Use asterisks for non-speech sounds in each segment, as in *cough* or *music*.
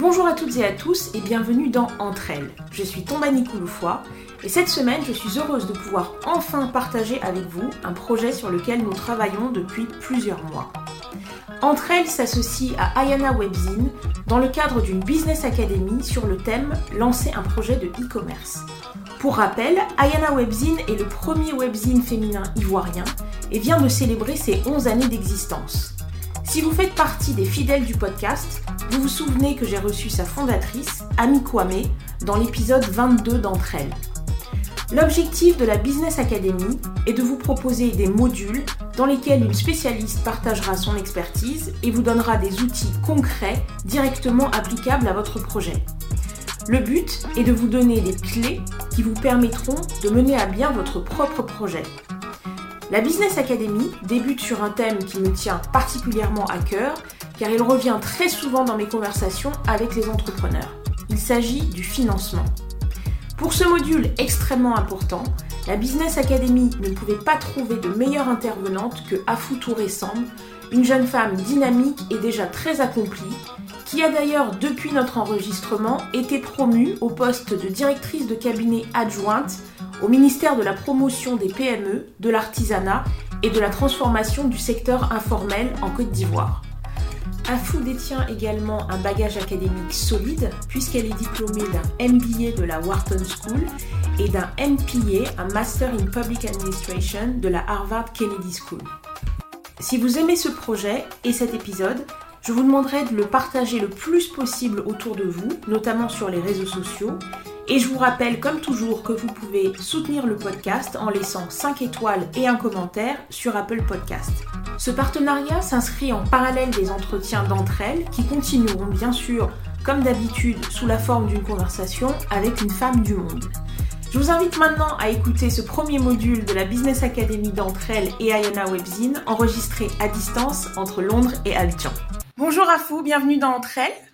Bonjour à toutes et à tous et bienvenue dans Entre elles. Je suis Tombani Kouloufoua et cette semaine je suis heureuse de pouvoir enfin partager avec vous un projet sur lequel nous travaillons depuis plusieurs mois. Entre elles s'associe à Ayana Webzine dans le cadre d'une Business Academy sur le thème Lancer un projet de e-commerce. Pour rappel, Ayana Webzine est le premier webzine féminin ivoirien et vient de célébrer ses 11 années d'existence. Si vous faites partie des fidèles du podcast, vous vous souvenez que j'ai reçu sa fondatrice, Ami Kwame, dans l'épisode 22 d'entre elles. L'objectif de la Business Academy est de vous proposer des modules dans lesquels une spécialiste partagera son expertise et vous donnera des outils concrets directement applicables à votre projet. Le but est de vous donner des clés qui vous permettront de mener à bien votre propre projet. La Business Academy débute sur un thème qui me tient particulièrement à cœur car il revient très souvent dans mes conversations avec les entrepreneurs. Il s'agit du financement. Pour ce module extrêmement important, la Business Academy ne pouvait pas trouver de meilleure intervenante que Afou Touré une jeune femme dynamique et déjà très accomplie, qui a d'ailleurs depuis notre enregistrement été promue au poste de directrice de cabinet adjointe au ministère de la promotion des PME, de l'artisanat et de la transformation du secteur informel en Côte d'Ivoire. Afou détient également un bagage académique solide puisqu'elle est diplômée d'un MBA de la Wharton School et d'un MPA, un Master in Public Administration de la Harvard Kennedy School. Si vous aimez ce projet et cet épisode, je vous demanderai de le partager le plus possible autour de vous, notamment sur les réseaux sociaux. Et je vous rappelle, comme toujours, que vous pouvez soutenir le podcast en laissant 5 étoiles et un commentaire sur Apple Podcast. Ce partenariat s'inscrit en parallèle des entretiens d'entre elles qui continueront bien sûr, comme d'habitude, sous la forme d'une conversation avec une femme du monde. Je vous invite maintenant à écouter ce premier module de la Business Academy d'entre elles et Ayana Webzine, enregistré à distance entre Londres et Abidjan. Bonjour Afou, bienvenue dans Entre elles.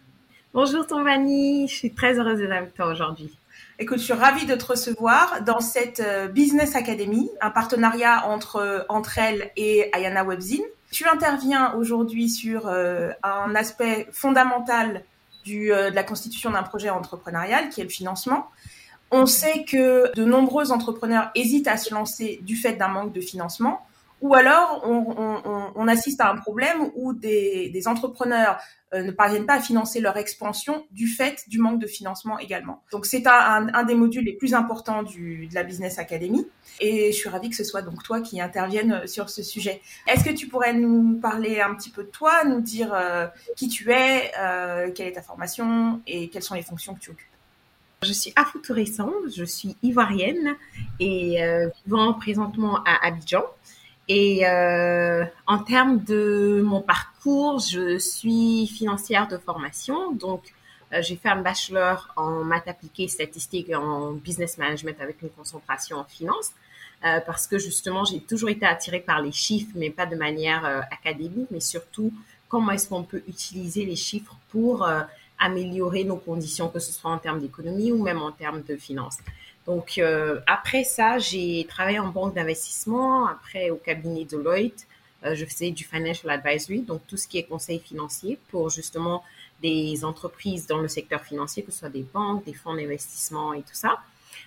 Bonjour Tombani, je suis très heureuse d'être avec toi aujourd'hui. Écoute, je suis ravie de te recevoir dans cette euh, Business Academy, un partenariat entre, euh, entre elles et Ayana Webzine. Tu interviens aujourd'hui sur euh, un aspect fondamental du, de la constitution d'un projet entrepreneurial, qui est le financement. On sait que de nombreux entrepreneurs hésitent à se lancer du fait d'un manque de financement. Ou alors, on, assiste à un problème où des, entrepreneurs euh, ne parviennent pas à financer leur expansion du fait du manque de financement également. Donc, c'est un, des modules les plus importants de la Business Academy. Et je suis ravie que ce soit donc toi qui intervienne sur ce sujet. Est-ce que tu pourrais nous parler un petit peu de toi, nous dire euh, qui tu es, euh, quelle est ta formation et quelles sont les fonctions que tu occupes? Je suis Afou je suis ivoirienne et vivant présentement à Abidjan. Et euh, en termes de mon parcours, je suis financière de formation, donc euh, j'ai fait un bachelor en maths appliquées, statistiques et en business management avec une concentration en finance, euh, parce que justement j'ai toujours été attirée par les chiffres, mais pas de manière euh, académique, mais surtout comment est-ce qu'on peut utiliser les chiffres pour euh, améliorer nos conditions, que ce soit en termes d'économie ou même en termes de finance. Donc, euh, après ça, j'ai travaillé en banque d'investissement, après au cabinet Deloitte. Euh, je faisais du financial advisory, donc tout ce qui est conseil financier pour justement des entreprises dans le secteur financier, que ce soit des banques, des fonds d'investissement et tout ça.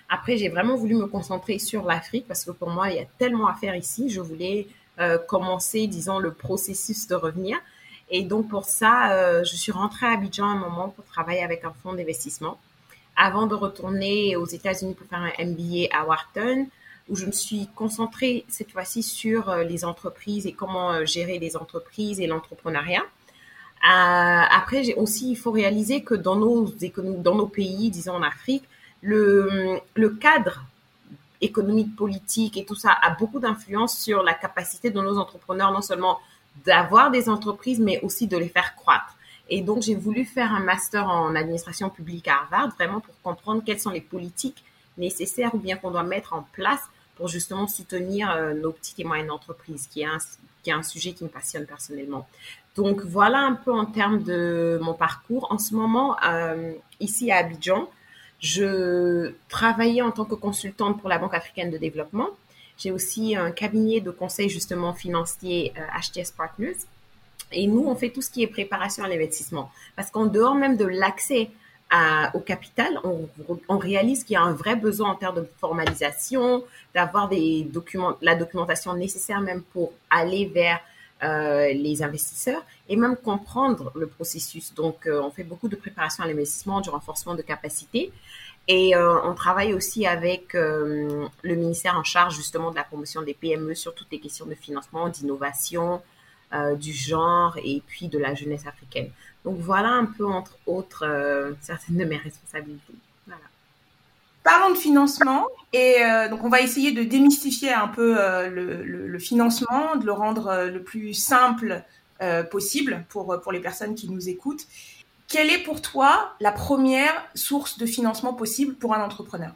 Après, j'ai vraiment voulu me concentrer sur l'Afrique parce que pour moi, il y a tellement à faire ici. Je voulais euh, commencer, disons, le processus de revenir. Et donc, pour ça, euh, je suis rentrée à Abidjan un moment pour travailler avec un fonds d'investissement avant de retourner aux États-Unis pour faire un MBA à Wharton, où je me suis concentrée cette fois-ci sur euh, les entreprises et comment euh, gérer les entreprises et l'entrepreneuriat. Euh, après, aussi, il faut réaliser que dans nos dans nos pays, disons en Afrique, le cadre économique, politique et tout ça a beaucoup d'influence sur la capacité de nos entrepreneurs non seulement d'avoir des entreprises, mais aussi de les faire croître. Et donc, j'ai voulu faire un master en administration publique à Harvard, vraiment pour comprendre quelles sont les politiques nécessaires ou bien qu'on doit mettre en place pour justement soutenir euh, nos petites et moyennes entreprises, qui est, un, qui est un sujet qui me passionne personnellement. Donc, voilà un peu en termes de mon parcours. En ce moment, euh, ici à Abidjan, je travaillais en tant que consultante pour la Banque africaine de développement. J'ai aussi un cabinet de conseil justement financier HTS euh, Partners Et nous, on fait tout ce qui est préparation à l'investissement. Parce qu'en dehors même de l'accès au capital, on, réalise qu'il y a un vrai besoin en termes de formalisation, d'avoir des la documentation nécessaire même pour aller vers euh, les investisseurs et même comprendre le processus. Donc, euh, on fait beaucoup de préparation à l'investissement, du renforcement de capacité. Et euh, on travaille aussi avec le ministère en charge justement de la promotion des PME sur toutes les questions de financement, d'innovation, du genre et puis de la jeunesse africaine. Donc voilà un peu entre autres certaines de mes responsabilités. Voilà. Parlons de financement et donc on va essayer de démystifier un peu le, le, financement, de le rendre le plus simple possible pour, pour les personnes qui nous écoutent. Quelle est pour toi la première source de financement possible pour un entrepreneur?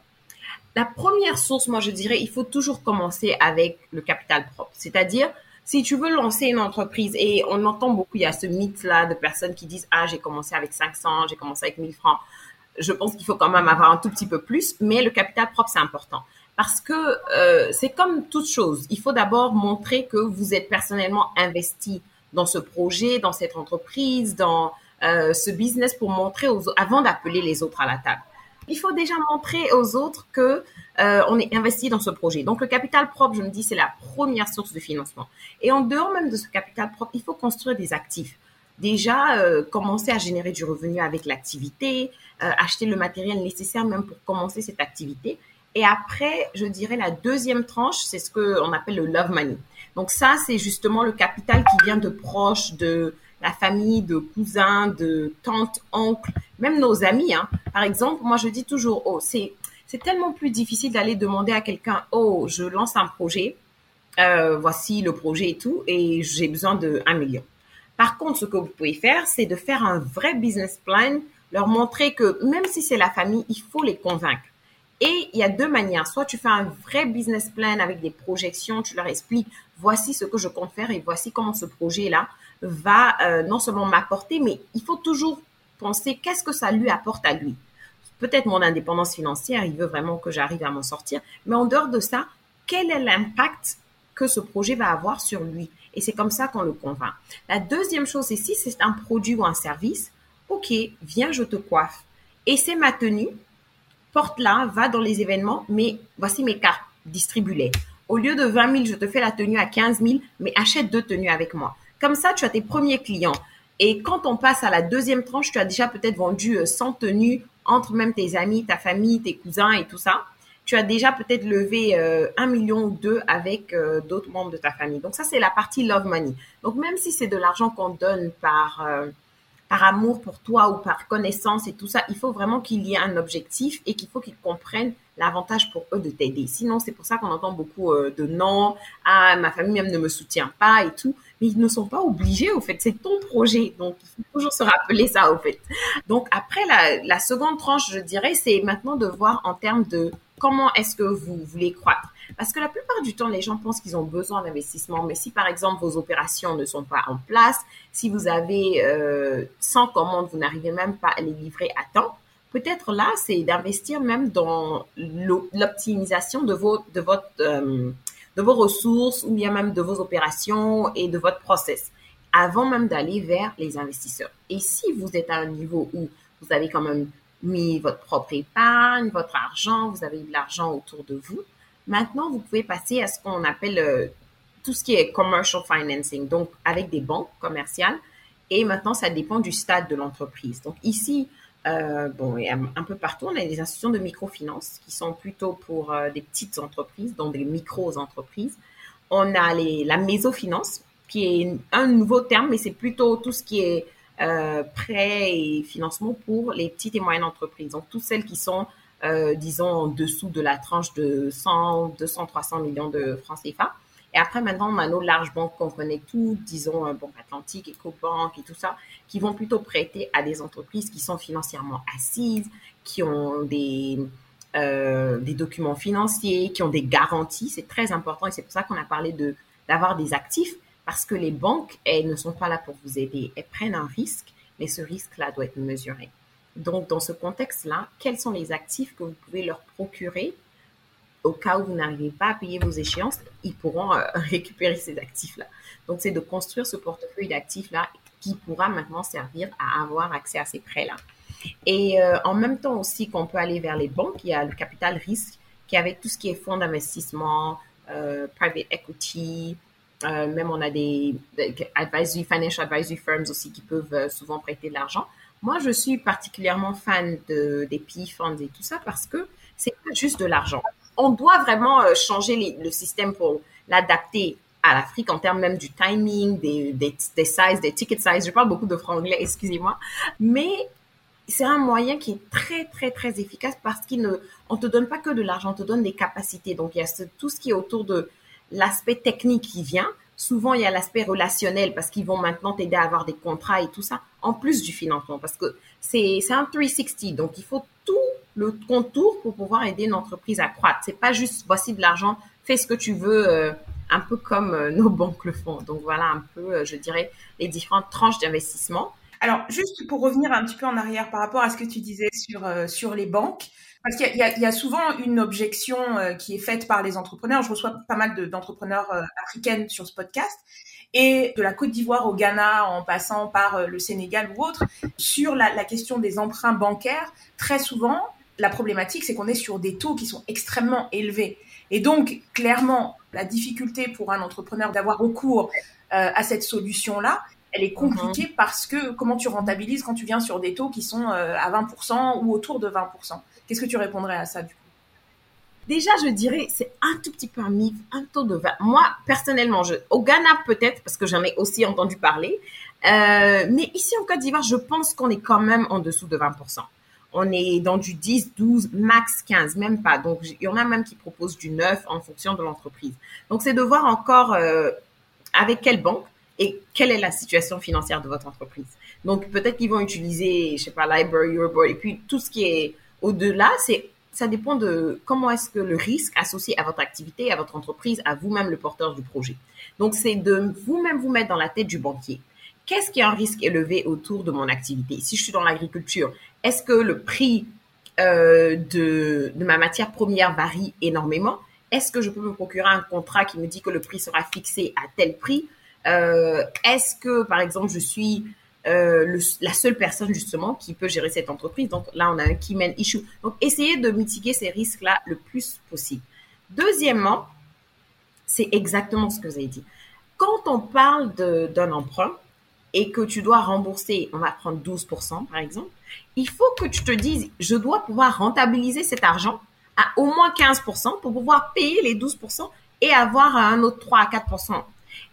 La première source, moi je dirais, il faut toujours commencer avec le capital propre. C'est-à-dire, si tu veux lancer une entreprise, et on entend beaucoup, il y a ce mythe-là de personnes qui disent, ah, j'ai commencé avec 500, j'ai commencé avec 1000 francs. Je pense qu'il faut quand même avoir un tout petit peu plus, mais le capital propre, c'est important. Parce que euh, c'est comme toute chose. Il faut d'abord montrer que vous êtes personnellement investi dans ce projet, dans cette entreprise, dans euh, ce business pour montrer aux avant d'appeler les autres à la table. Il faut déjà montrer aux autres que euh, on est investi dans ce projet. Donc le capital propre, je me dis, c'est la première source de financement. Et en dehors même de ce capital propre, il faut construire des actifs. Déjà, euh, commencer à générer du revenu avec l'activité, acheter le matériel nécessaire même pour commencer cette activité. Et après, je dirais la deuxième tranche, c'est ce qu'on appelle le love money. Donc ça, c'est justement le capital qui vient de proches, de la famille, de cousins, de tantes, oncles, même nos amis. Hein. Par exemple, moi je dis toujours, oh, c'est c'est tellement plus difficile d'aller demander à quelqu'un, oh, je lance un projet, euh, voici le projet et tout, et j'ai besoin de million. Par contre, ce que vous pouvez faire, c'est de faire un vrai business plan, leur montrer que même si c'est la famille, il faut les convaincre. Et il y a deux manières. Soit tu fais un vrai business plan avec des projections, tu leur expliques, voici ce que je compte faire et voici comment ce projet-là va euh, non seulement m'apporter, mais il faut toujours penser qu'est-ce que ça lui apporte à lui. Peut-être mon indépendance financière, il veut vraiment que j'arrive à m'en sortir, mais en dehors de ça, quel est l'impact que ce projet va avoir sur lui? Et c'est comme ça qu'on le convainc. La deuxième chose, c'est si c'est un produit ou un service, ok, viens, je te coiffe. Et c'est ma tenue, porte-la, va dans les événements, mais voici mes cartes, distribue-les. Au lieu de 20 000, je te fais la tenue à 15 000, mais achète deux tenues avec moi. Comme ça, tu as tes premiers clients. Et quand on passe à la deuxième tranche, tu as déjà peut-être vendu 100 euh, tenues entre même tes amis, ta famille, tes cousins et tout ça. Tu as déjà peut-être levé euh, un million ou deux avec euh, d'autres membres de ta famille. Donc ça, c'est la partie love money. Donc même si c'est de l'argent qu'on donne par par amour pour toi ou par connaissance et tout ça, il faut vraiment qu'il y ait un objectif et qu'il faut qu'ils comprennent l'avantage pour eux de t'aider. Sinon, c'est pour ça qu'on entend beaucoup de non, ah, ma famille même ne me soutient pas et tout mais ils ne sont pas obligés, au fait. C'est ton projet. Donc, il faut toujours se rappeler ça, au fait. Donc, après, la, seconde tranche, je dirais, c'est maintenant de voir en termes de comment est-ce que vous voulez croître. Parce que la plupart du temps, les gens pensent qu'ils ont besoin d'investissement. Mais si, par exemple, vos opérations ne sont pas en place, si vous avez euh, 100 commandes, vous n'arrivez même pas à les livrer à temps, peut-être là, c'est d'investir même dans l'optimisation de, vos, de votre... Euh, de vos ressources ou bien même de vos opérations et de votre process avant même d'aller vers les investisseurs. Et si vous êtes à un niveau où vous avez quand même mis votre propre épargne, votre argent, vous avez de l'argent autour de vous, maintenant vous pouvez passer à ce qu'on appelle euh, tout ce qui est commercial financing, donc avec des banques commerciales. Et maintenant, ça dépend du stade de l'entreprise. Donc ici, euh, bon, et un, peu partout, on a des institutions de microfinance qui sont plutôt pour euh, des petites entreprises, donc des micro-entreprises. On a les, la mésofinance, qui est un nouveau terme, mais c'est plutôt tout ce qui est euh, prêt et financement pour les petites et moyennes entreprises. Donc, toutes celles qui sont, euh, disons, en dessous de la tranche de 100, 200, 300 millions de francs CFA. Et après, maintenant, on a nos larges banques qu'on connaît toutes, disons, Banque Atlantique, EcoBank et tout ça, qui vont plutôt prêter à des entreprises qui sont financièrement assises, qui ont des, euh, des documents financiers, qui ont des garanties. C'est très important et c'est pour ça qu'on a parlé de d'avoir des actifs parce que les banques, elles ne sont pas là pour vous aider. Elles prennent un risque, mais ce risque-là doit être mesuré. Donc, dans ce contexte-là, quels sont les actifs que vous pouvez leur procurer au cas où vous n'arrivez pas à payer vos échéances, ils pourront euh, *laughs* récupérer ces actifs-là. Donc, c'est de construire ce portefeuille d'actifs-là qui pourra maintenant servir à avoir accès à ces prêts-là. Et euh, en même temps aussi qu'on peut aller vers les banques, il y a le capital risque qui avec tout ce qui est fonds d'investissement, euh, private equity, même on a des, advisory, financial advisory firms aussi qui peuvent souvent prêter de l'argent. Moi, je suis particulièrement fan de, des PI funds et tout ça parce que c'est pas juste de l'argent. On doit vraiment euh, changer le système pour l'adapter à l'Afrique en termes même du timing, des, des, des sizes, des ticket sizes. Je parle beaucoup de franglais, *laughs* excusez-moi. Mais c'est un moyen qui est très, très, très efficace parce qu'il ne, on te donne pas que de l'argent, on te donne des capacités. Donc, il y a tout ce qui est autour de l'aspect technique qui vient, Souvent, il y a l'aspect relationnel parce qu'ils vont maintenant t'aider à avoir des contrats et tout ça, en plus du financement, parce que c'est un 360. Donc, il faut tout le contour pour pouvoir aider une entreprise à croître. C'est pas juste voici de l'argent, fais ce que tu veux, euh, un peu comme euh, nos *laughs* banques le font. Donc voilà un peu, euh, je dirais, les différentes tranches d'investissement. Alors, juste pour revenir un petit peu en arrière par rapport à ce que tu disais sur, sur les banques, parce qu'il y, a souvent une objection euh, qui est faite par les entrepreneurs. Je reçois pas mal d'entrepreneurs euh, africaines sur ce podcast et de la Côte d'Ivoire au Ghana en passant par euh, le Sénégal ou autre, sur la, question des emprunts bancaires, très souvent, la problématique, c'est qu'on est sur des taux qui sont extrêmement élevés. Et donc, clairement, la difficulté pour un entrepreneur d'avoir recours à cette solution-là, elle est compliquée mhm. parce que comment tu rentabilises quand tu viens sur des taux qui sont à 20% ou autour de 20%. Qu'est-ce que tu répondrais à ça du coup? Déjà, je dirais, c'est un tout petit peu un mythe, un taux de 20. Moi, personnellement, je, au Ghana peut-être, parce que j'en ai aussi entendu parler, euh, mais ici en Côte d'Ivoire, je pense qu'on est quand même en dessous de 20%. On est dans du 10, 12, max 15, même pas. Donc, il y en a même qui proposent du 9 en fonction de l'entreprise. Donc, c'est de voir encore euh, avec quelle banque et quelle est la situation financière de votre entreprise. Donc, peut-être qu'ils vont utiliser, je sais pas, Library, Eurobor, et puis tout ce qui est au-delà, c'est ça dépend de comment est-ce que le risque associé à votre activité, à votre entreprise, à vous-même le porteur du projet. Donc, c'est de vous-même vous mettre dans la tête du banquier. Qu'est-ce qui est un risque élevé autour de mon activité? Si je suis dans l'agriculture, est-ce que le prix euh, de, ma matière première varie énormément? Est-ce que je peux me procurer un contrat qui me dit que le prix sera fixé à tel prix? Euh, Est-ce que, par exemple, je suis euh, la seule personne justement qui peut gérer cette entreprise? Donc là, on a un key man issue. Donc essayez de mitiguer ces risques-là le plus possible. Deuxièmement, c'est exactement ce que vous avez dit. Quand on parle d'un emprunt et que tu dois rembourser, on va prendre 12% par exemple, il faut que tu te dises, je dois pouvoir rentabiliser cet argent à au moins 15% pour pouvoir payer les 12% et avoir un autre 3 à 4%.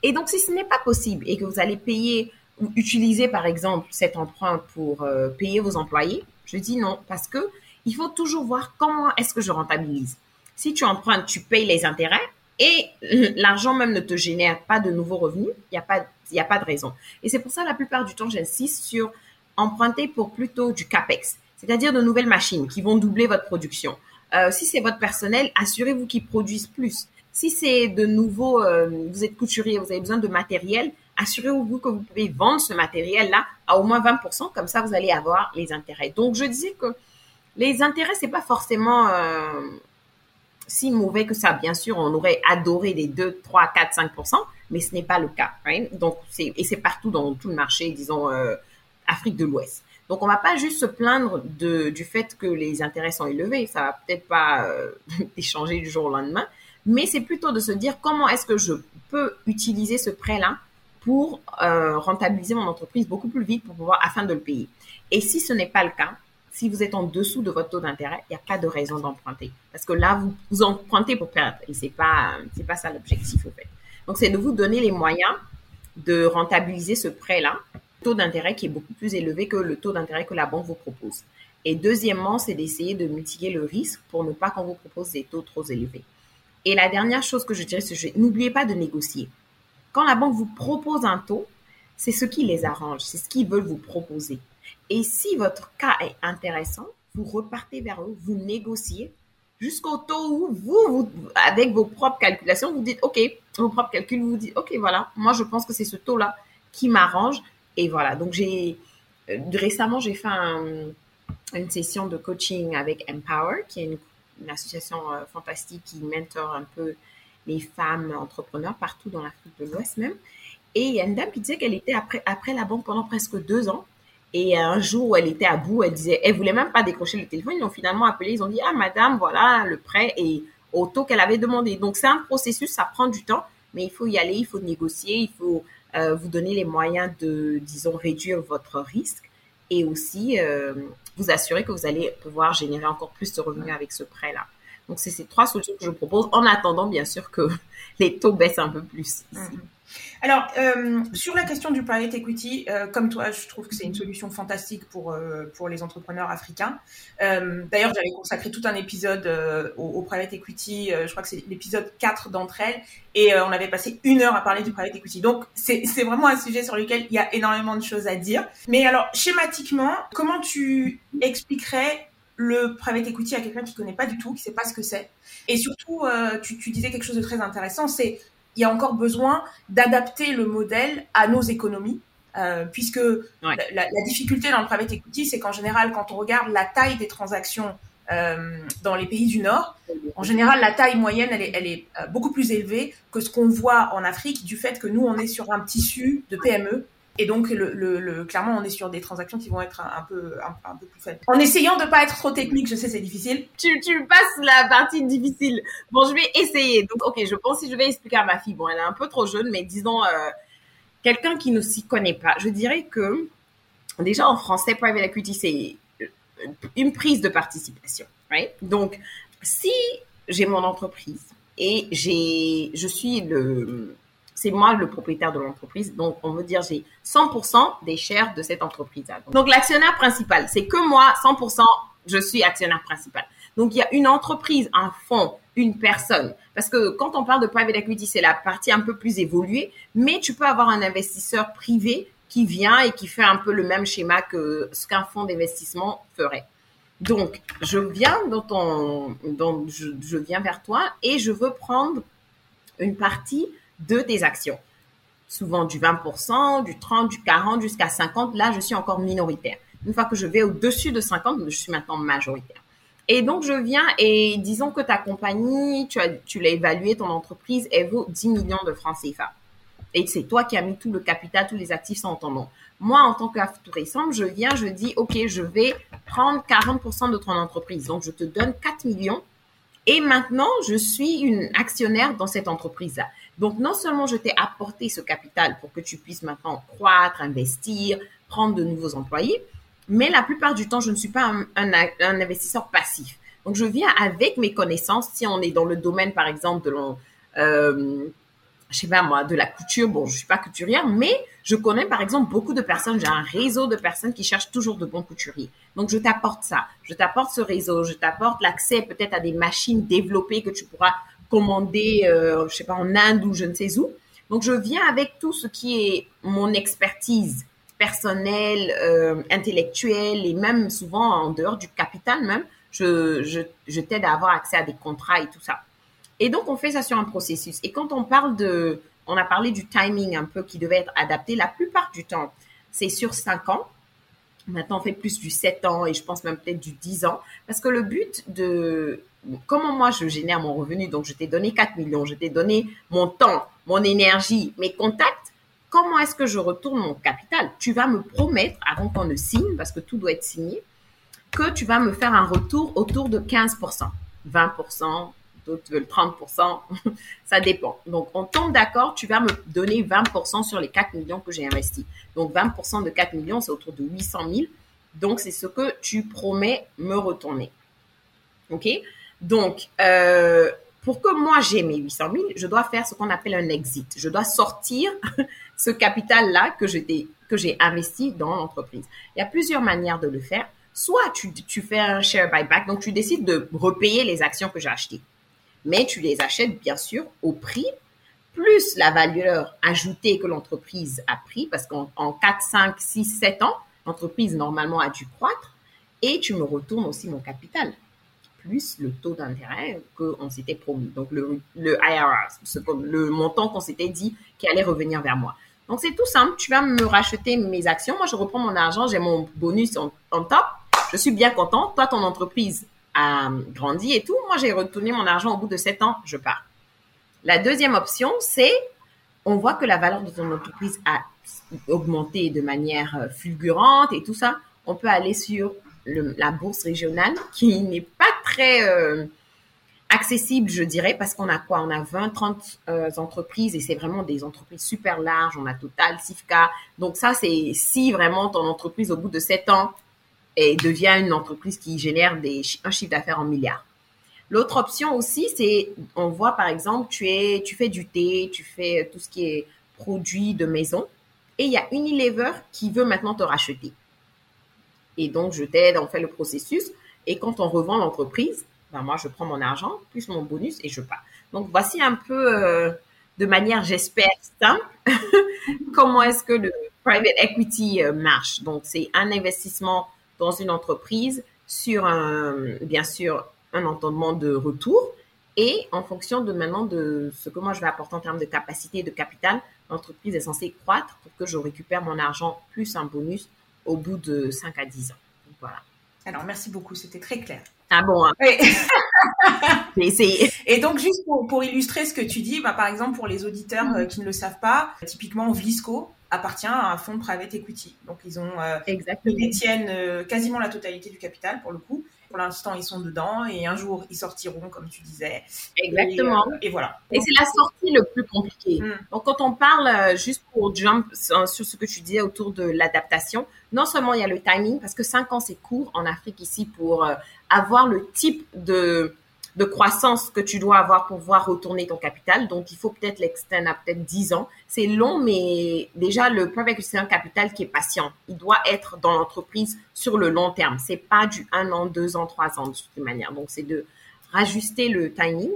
Et donc, si ce n'est pas possible et que vous allez payer utiliser par exemple cet emprunt pour euh, payer vos employés Je dis non parce que il faut toujours voir comment est-ce que je rentabilise. Si tu empruntes, tu payes les intérêts et *laughs* l'argent même ne te génère pas de nouveaux revenus, il n'y a pas a pas de raison. Et c'est pour ça la plupart du temps j'insiste sur emprunter pour plutôt du capex, c'est-à-dire de nouvelles machines qui vont doubler votre production. Euh, si c'est votre personnel, assurez-vous qu'ils produisent plus. Si c'est de nouveau, euh, vous êtes couturier, vous avez besoin de matériel, assurez-vous que vous pouvez vendre ce matériel-là à au moins 20%, comme ça vous allez avoir les intérêts. Donc je disais que les intérêts, c'est pas forcément euh, si mauvais que ça. Bien sûr, on aurait adoré des 2, 3, 4, 5%, mais ce n'est pas le cas. Donc et c'est partout dans tout le marché, disons euh, Afrique de l'Ouest. Donc on va pas juste se plaindre du fait que les intérêts sont élevés, ça va peut-être pas euh, *laughs* échanger du jour au lendemain, mais c'est plutôt de se dire comment est-ce que je peux utiliser ce prêt-là pour euh, rentabiliser mon entreprise beaucoup plus vite pour pouvoir afin de le payer. Et si ce n'est pas le cas, si vous êtes en dessous de votre taux d'intérêt, il n'y a pas de raison d'emprunter parce que là vous, empruntez pour perdre et c'est pas pas ça l'objectif fait. Donc c'est de vous donner les moyens de rentabiliser ce prêt là, taux d'intérêt qui est beaucoup plus élevé que le taux d'intérêt que la banque vous propose. Et deuxièmement, c'est d'essayer de mitiguer le risque pour ne pas qu'on vous propose des taux trop élevés. Et la dernière chose que je dirais, n'oubliez pas de négocier. Quand la banque vous propose un taux, c'est ce qui les arrange, c'est ce qu'ils veulent vous proposer. Et si votre cas est intéressant, vous repartez vers eux, vous négociez jusqu'au taux où vous, avec vos propres calculations, vous dites, OK, vos propres calculs, vous dites, OK, voilà, moi je pense que c'est ce taux-là qui m'arrange. Et voilà, donc euh, récemment, j'ai fait une session de coaching avec Empower, qui est une association fantastique qui mentor un peu les femmes entrepreneurs partout dans l'Afrique de l'Ouest même. Et il y a une dame qui disait qu'elle était après, après la banque pendant presque deux ans. Et un jour où elle était à bout, elle disait, elle voulait même pas décrocher le téléphone. Ils l'ont finalement appelé. Ils ont dit, ah, madame, voilà, le prêt est au taux qu'elle avait demandé. Donc, c'est un processus, ça prend du temps, mais il faut y aller, il faut négocier, il faut euh, vous donner les moyens de, disons, réduire votre risque et aussi euh, vous assurer que vous allez pouvoir générer encore plus de revenus avec ce prêt-là. Donc, c'est ces trois solutions que je propose en attendant, bien sûr, que *laughs* les taux baissent un peu plus ici. Mm-hmm. Alors, euh, sur la question du private equity, euh, comme toi, je trouve que c'est une solution fantastique pour, euh, pour les entrepreneurs africains. D'ailleurs, j'avais consacré tout un épisode au, private equity, je crois que c'est l'épisode 4 d'entre elles, et on avait passé une heure à parler du private equity. Donc, c'est vraiment un sujet sur lequel il y a énormément de choses à dire. Mais alors, schématiquement, comment tu expliquerais le private equity à quelqu'un qui connaît pas du tout, qui sait pas ce que c'est? Et surtout, tu, disais quelque chose de très intéressant, c'est il y a encore besoin d'adapter le modèle à nos économies. Euh, puisque la, la, difficulté dans le private equity, c'est qu'en général, quand on regarde la taille des transactions euh, dans les pays du Nord, en général, la taille moyenne, elle est, elle est euh, beaucoup plus élevée que ce qu'on voit en Afrique, du fait que nous, on est sur un tissu de PME et donc, le, le, clairement, on est sur des transactions qui vont être un, peu, un, peu plus faibles. En essayant de pas être trop technique, je sais, c'est difficile. Tu, tu passes la partie difficile. Bon, je vais essayer. Donc, ok, je pense que je vais expliquer à ma fille. Bon, elle est un peu trop jeune, mais disons, euh, quelqu'un qui ne s'y connaît pas. Je dirais que, déjà en français, private equity, c'est une prise de participation. Right? Donc, si j'ai mon entreprise et j'ai, je suis le, c'est moi le propriétaire de l'entreprise. Donc, on veut dire, j'ai 100% des shares de cette entreprise. Donc, l'actionnaire principal, c'est que moi, 100%, je suis actionnaire principal. Donc, il y a une entreprise, un fonds, une personne. Parce que quand on parle de private equity, c'est la partie un peu plus évoluée, mais tu peux avoir un investisseur privé qui vient et qui fait un peu le même schéma que ce qu'un fonds d'investissement ferait. Donc, je viens je viens vers toi et je veux prendre une partie de tes actions. Souvent du 20%, du 30, du 40 jusqu'à 50. Là, je suis encore minoritaire. Une fois que je vais au-dessus de 50, je suis maintenant majoritaire. Et donc, je viens et disons que ta compagnie, tu, as, tu l'as évalué, ton entreprise, elle vaut 10 millions de francs CFA. Et c'est toi qui as mis tout le capital, tous les actifs sont en ton nom. Moi, en tant qu'afteressant, je viens, je dis, OK, je vais prendre 40% de ton entreprise. Donc, je te donne 4 millions. Et maintenant, je suis une actionnaire dans cette entreprise-là. Donc, non seulement je t'ai apporté ce capital pour que tu puisses maintenant croître, investir, prendre de nouveaux employés, mais la plupart du temps, je ne suis pas un, investisseur passif. Donc, je viens avec mes connaissances. Si on est dans le domaine, par exemple, de euh, de la couture. Bon, je suis pas couturière, mais je connais par exemple beaucoup de personnes. J'ai un réseau de personnes qui cherchent toujours de bons couturiers. Donc, je t'apporte ça. Je t'apporte ce réseau. Je t'apporte l'accès peut-être à des machines développées que tu pourras commander, euh, je sais pas, en Inde ou je ne sais où. Donc, je viens avec tout ce qui est mon expertise personnelle, euh, intellectuelle et même souvent en dehors du capital même. Je, je, je t'aide à avoir accès à des contrats et tout ça. Et donc, on fait ça sur un processus. Et quand on parle de, on a parlé du timing un peu qui devait être adapté, la plupart du temps, c'est sur 5 ans. Maintenant, on fait plus du 7 ans et je pense même peut-être du 10 ans. Parce que le but de, comment moi je génère mon revenu, donc je t'ai donné 4 millions, je t'ai donné mon temps, mon énergie, mes contacts, comment est-ce que je retourne mon capital? Tu vas me promettre, avant qu'on ne signe, parce que tout doit être signé, que tu vas me faire un retour autour de 15%, 20%, d'autres veulent 30%, *laughs* ça dépend. Donc, on tombe d'accord, tu vas me donner 20% sur les 4 millions que j'ai investis. Donc, 20% de 4 millions, c'est autour de 800 000. Donc, c'est ce que tu promets me retourner. OK? Donc, euh, pour que moi j'ai mes 800 000, je dois faire ce qu'on appelle un exit. Je dois sortir *laughs* ce capital-là que j'ai investi dans l'entreprise. Il y a plusieurs manières de le faire. Soit tu, tu fais un share buyback, donc tu décides de repayer les actions que j'ai achetées mais tu les achètes bien sûr au prix plus la valeur ajoutée que l'entreprise a pris, parce qu'en 4, 5, 6, 7 ans, l'entreprise normalement a dû croître, et tu me retournes aussi mon capital, plus le taux d'intérêt qu'on s'était promis, donc le, le IRR, le montant qu'on s'était dit qui allait revenir vers moi. Donc c'est tout simple, tu vas me racheter mes actions, moi je reprends mon argent, j'ai mon bonus en, top, je suis bien content, toi ton entreprise a grandi et tout, moi j'ai retourné mon argent au bout de sept ans, je pars. La deuxième option, c'est on voit que la valeur de ton entreprise a augmenté de manière euh, fulgurante et tout ça. On peut aller sur la bourse régionale qui n'est pas très euh, accessible, je dirais, parce qu'on a quoi? On a 20, 30 euh, entreprises et c'est vraiment des entreprises super larges. On a Total, Sifka. Donc ça, c'est si vraiment ton entreprise, au bout de 7 ans, et devient une entreprise qui génère des, un chiffre d'affaires en milliards. L'autre option aussi, c'est, on voit par exemple, tu es, tu fais du thé, tu fais tout ce qui est produit de maison, et il y a Unilever qui veut maintenant te racheter. Et donc, je t'aide, on fait le processus, et quand on revend l'entreprise, ben moi, je prends mon argent, plus mon bonus, et je pars. Donc, voici un peu, euh, de manière, j'espère, simple, *laughs* comment est-ce que le private equity euh, marche. Donc, c'est un investissement dans une entreprise sur un, bien sûr, un entendement de retour. Et en fonction de maintenant de ce que moi je vais apporter en termes de capacité et de capital, l'entreprise est censée croître pour que je récupère mon argent plus un bonus au bout de 5 à 10 ans. voilà. Alors, merci beaucoup, c'était très clair. Ah bon hein? Oui. *laughs* J'ai essayé. Et donc, juste pour, pour, illustrer ce que tu dis, bah, par exemple, pour les auditeurs euh, qui ne le savent pas, typiquement, Vlisco appartient à un fonds de private equity. Donc, ils ont, euh, ils détiennent euh, quasiment la totalité du capital, pour le coup. Pour l'instant, ils sont dedans et un jour, ils sortiront, comme tu disais. Exactement. Et, voilà. Et c'est la sortie le plus compliqué. Hmm. Donc, quand on parle, juste pour jump sur ce que tu disais autour de l'adaptation, non seulement il y a le timing, parce que 5 ans, c'est court en Afrique ici pour avoir le type de, de croissance que tu dois avoir pour voir retourner ton capital. Donc, il faut peut-être l'extendre à peut-être 10 ans. C'est long, mais déjà, le private c'est un capital qui est patient. Il doit être dans l'entreprise sur le long terme. C'est pas du 1 an, 2 ans, 3 ans de toute manière. Donc, c'est de rajuster le timing.